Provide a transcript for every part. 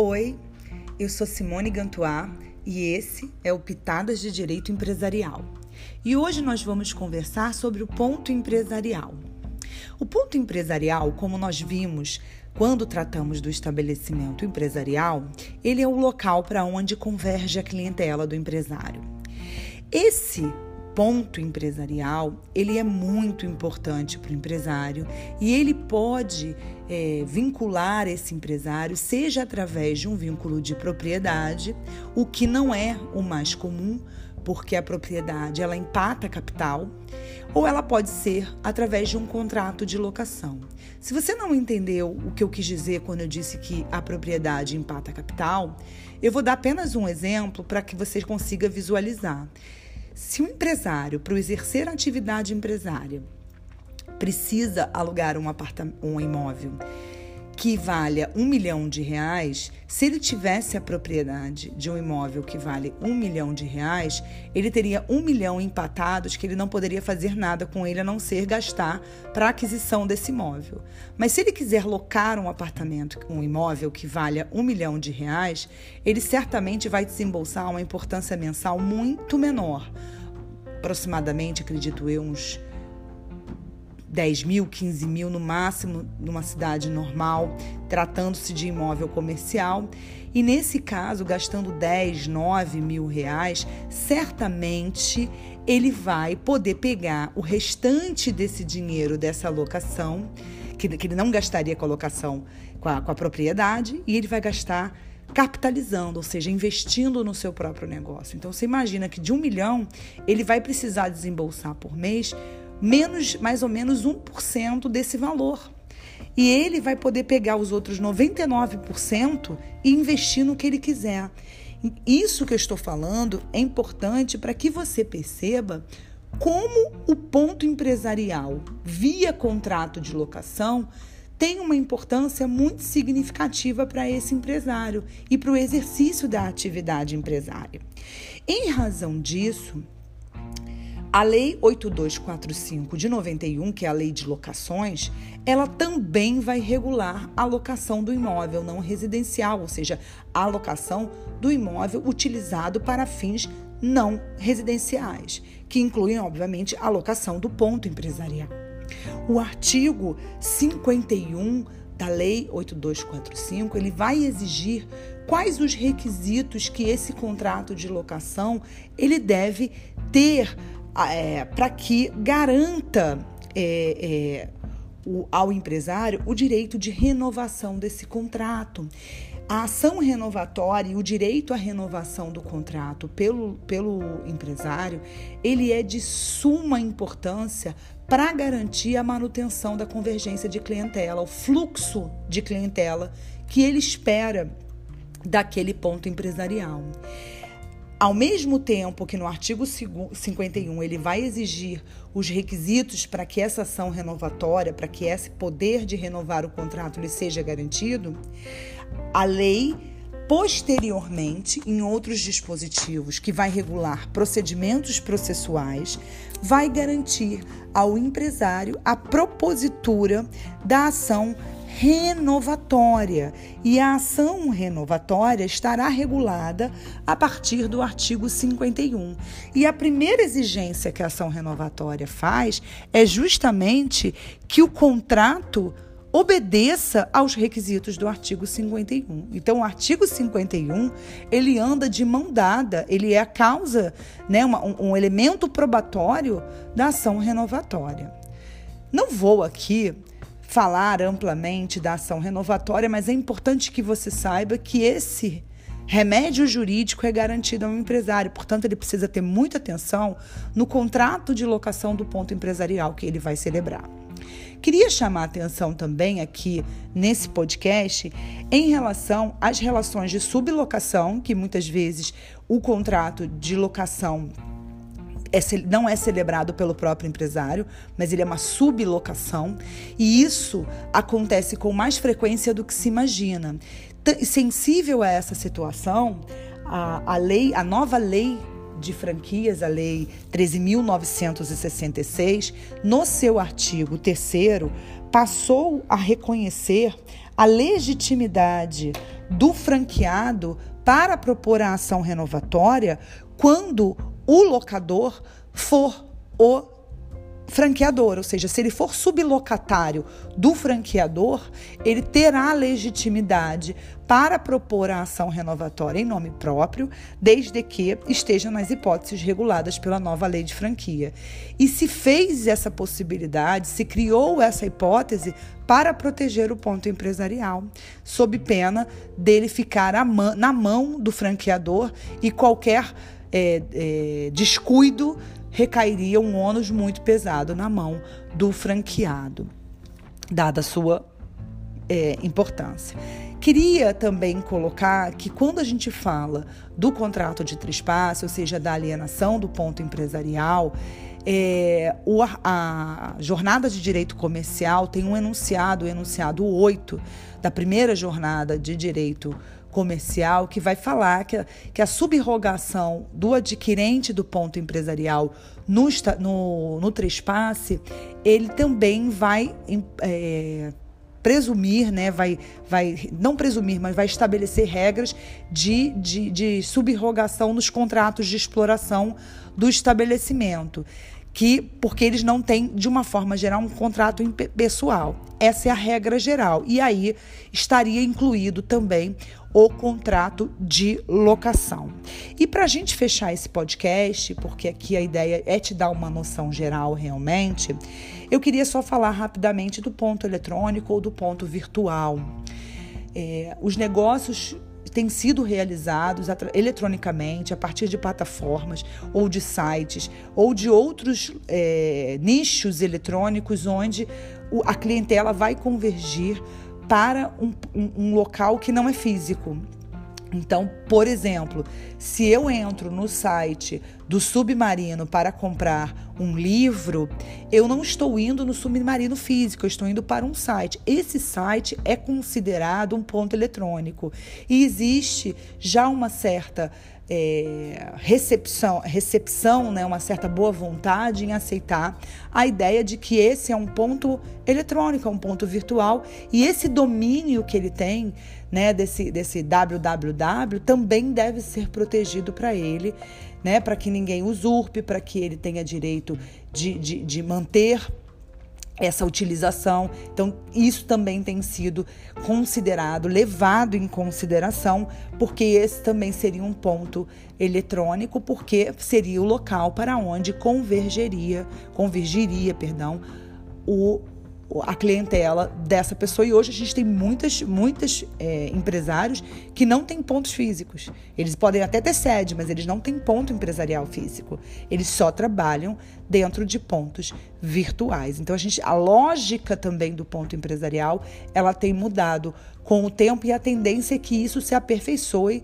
Oi, eu sou Simone Gantuá e esse é o Pitadas de Direito Empresarial. E hoje nós vamos conversar sobre o ponto empresarial. O ponto empresarial, como nós vimos quando tratamos do estabelecimento empresarial, ele é o local para onde converge a clientela do empresário. Esse ponto empresarial, ele é muito importante para o empresário e ele pode é, vincular esse empresário, seja através de um vínculo de propriedade, o que não é o mais comum, porque a propriedade ela empata capital, ou ela pode ser através de um contrato de locação. Se você não entendeu o que eu quis dizer quando eu disse que a propriedade empata capital, eu vou dar apenas um exemplo para que você consiga visualizar. Se um empresário, para exercer a atividade empresária, precisa alugar um, um imóvel que valha um milhão de reais, se ele tivesse a propriedade de um imóvel que vale um milhão de reais, ele teria um milhão empatados que ele não poderia fazer nada com ele a não ser gastar para aquisição desse imóvel. Mas se ele quiser locar um apartamento, um imóvel que valha um milhão de reais, ele certamente vai desembolsar uma importância mensal muito menor, aproximadamente, acredito eu, uns 10 mil, 15 mil no máximo numa cidade normal, tratando-se de imóvel comercial. E nesse caso, gastando 10, 9 mil reais, certamente ele vai poder pegar o restante desse dinheiro dessa locação, que, que ele não gastaria com a locação com a, com a propriedade, e ele vai gastar capitalizando, ou seja, investindo no seu próprio negócio. Então você imagina que de um milhão ele vai precisar desembolsar por mês menos, mais ou menos 1% desse valor. E ele vai poder pegar os outros 99% e investir no que ele quiser. Isso que eu estou falando é importante para que você perceba como o ponto empresarial via contrato de locação tem uma importância muito significativa para esse empresário e para o exercício da atividade empresária. Em razão disso, a Lei 8245 de 91, que é a Lei de Locações, ela também vai regular a locação do imóvel não residencial, ou seja, a locação do imóvel utilizado para fins não residenciais, que incluem, obviamente, a locação do ponto empresarial. O artigo 51 da Lei 8245, ele vai exigir quais os requisitos que esse contrato de locação ele deve ter é, para que garanta é, é, o, ao empresário o direito de renovação desse contrato. A ação renovatória e o direito à renovação do contrato pelo, pelo empresário, ele é de suma importância para garantir a manutenção da convergência de clientela, o fluxo de clientela que ele espera daquele ponto empresarial. Ao mesmo tempo que no artigo 51 ele vai exigir os requisitos para que essa ação renovatória, para que esse poder de renovar o contrato lhe seja garantido, a lei posteriormente em outros dispositivos que vai regular procedimentos processuais, vai garantir ao empresário a propositura da ação renovatória. E a ação renovatória estará regulada a partir do artigo 51. E a primeira exigência que a ação renovatória faz é justamente que o contrato obedeça aos requisitos do artigo 51. Então, o artigo 51 ele anda de mão dada, ele é a causa, né, uma, um, um elemento probatório da ação renovatória. Não vou aqui falar amplamente da ação renovatória, mas é importante que você saiba que esse remédio jurídico é garantido ao empresário, portanto, ele precisa ter muita atenção no contrato de locação do ponto empresarial que ele vai celebrar. Queria chamar a atenção também aqui nesse podcast em relação às relações de sublocação, que muitas vezes o contrato de locação é, não é celebrado pelo próprio empresário, mas ele é uma sublocação, e isso acontece com mais frequência do que se imagina. T sensível a essa situação, a, a lei, a nova lei de Franquias, a Lei 13.966, no seu artigo 3, passou a reconhecer a legitimidade do franqueado para propor a ação renovatória quando o locador for o franqueador, ou seja, se ele for sublocatário do franqueador, ele terá legitimidade para propor a ação renovatória em nome próprio, desde que esteja nas hipóteses reguladas pela nova lei de franquia. E se fez essa possibilidade, se criou essa hipótese para proteger o ponto empresarial, sob pena dele ficar na mão do franqueador e qualquer é, é, descuido recairia um ônus muito pesado na mão do franqueado, dada a sua é, importância. Queria também colocar que quando a gente fala do contrato de trespasse, ou seja, da alienação do ponto empresarial, é, o, a jornada de direito comercial tem um enunciado, o enunciado 8 da primeira jornada de direito comercial que vai falar que a, que a subrogação do adquirente do ponto empresarial no, no, no trespasse, ele também vai é, presumir, né, vai, vai, não presumir, mas vai estabelecer regras de, de, de subrogação nos contratos de exploração do estabelecimento que porque eles não têm, de uma forma geral, um contrato pessoal. Essa é a regra geral. E aí estaria incluído também o contrato de locação. E para a gente fechar esse podcast, porque aqui a ideia é te dar uma noção geral realmente, eu queria só falar rapidamente do ponto eletrônico ou do ponto virtual. É, os negócios têm sido realizados eletronicamente a partir de plataformas ou de sites ou de outros é, nichos eletrônicos onde a clientela vai convergir para um, um, um local que não é físico. Então, por exemplo, se eu entro no site do Submarino para comprar um livro, eu não estou indo no Submarino físico, eu estou indo para um site. Esse site é considerado um ponto eletrônico e existe já uma certa é, recepção, recepção, né, uma certa boa vontade em aceitar a ideia de que esse é um ponto eletrônico, é um ponto virtual e esse domínio que ele tem, né, desse, desse www, também deve ser protegido para ele, né, para que ninguém usurpe, para que ele tenha direito de, de, de manter essa utilização. Então, isso também tem sido considerado, levado em consideração, porque esse também seria um ponto eletrônico, porque seria o local para onde convergeria, convergiria, perdão, o a clientela dessa pessoa. E hoje a gente tem muitas, muitas é, empresários que não têm pontos físicos. Eles podem até ter sede, mas eles não têm ponto empresarial físico. Eles só trabalham dentro de pontos virtuais. Então a gente, a lógica também do ponto empresarial, ela tem mudado com o tempo e a tendência é que isso se aperfeiçoe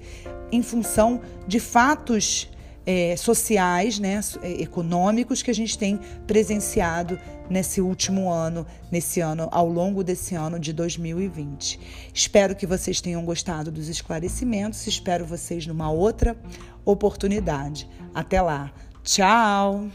em função de fatos é, sociais, né, é, econômicos que a gente tem presenciado nesse último ano, nesse ano, ao longo desse ano de 2020. Espero que vocês tenham gostado dos esclarecimentos, espero vocês numa outra oportunidade. Até lá. Tchau!